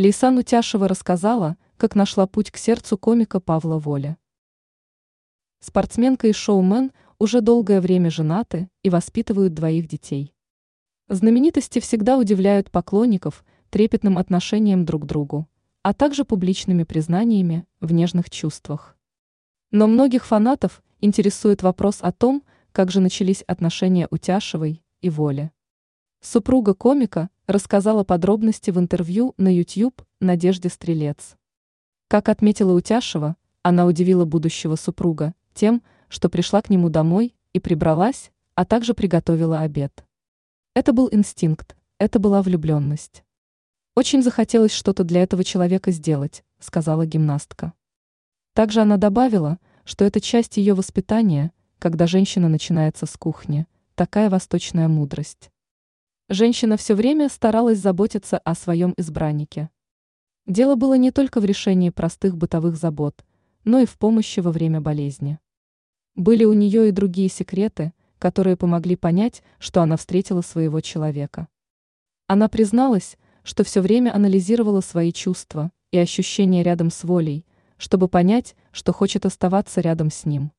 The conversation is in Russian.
Лейсан Утяшева рассказала, как нашла путь к сердцу комика Павла Воля. Спортсменка и шоумен уже долгое время женаты и воспитывают двоих детей. Знаменитости всегда удивляют поклонников трепетным отношением друг к другу, а также публичными признаниями в нежных чувствах. Но многих фанатов интересует вопрос о том, как же начались отношения Утяшевой и Воли. Супруга комика рассказала подробности в интервью на YouTube Надежде Стрелец. Как отметила Утяшева, она удивила будущего супруга тем, что пришла к нему домой и прибралась, а также приготовила обед. Это был инстинкт, это была влюбленность. Очень захотелось что-то для этого человека сделать, сказала гимнастка. Также она добавила, что это часть ее воспитания, когда женщина начинается с кухни, такая восточная мудрость. Женщина все время старалась заботиться о своем избраннике. Дело было не только в решении простых бытовых забот, но и в помощи во время болезни. Были у нее и другие секреты, которые помогли понять, что она встретила своего человека. Она призналась, что все время анализировала свои чувства и ощущения рядом с волей, чтобы понять, что хочет оставаться рядом с ним.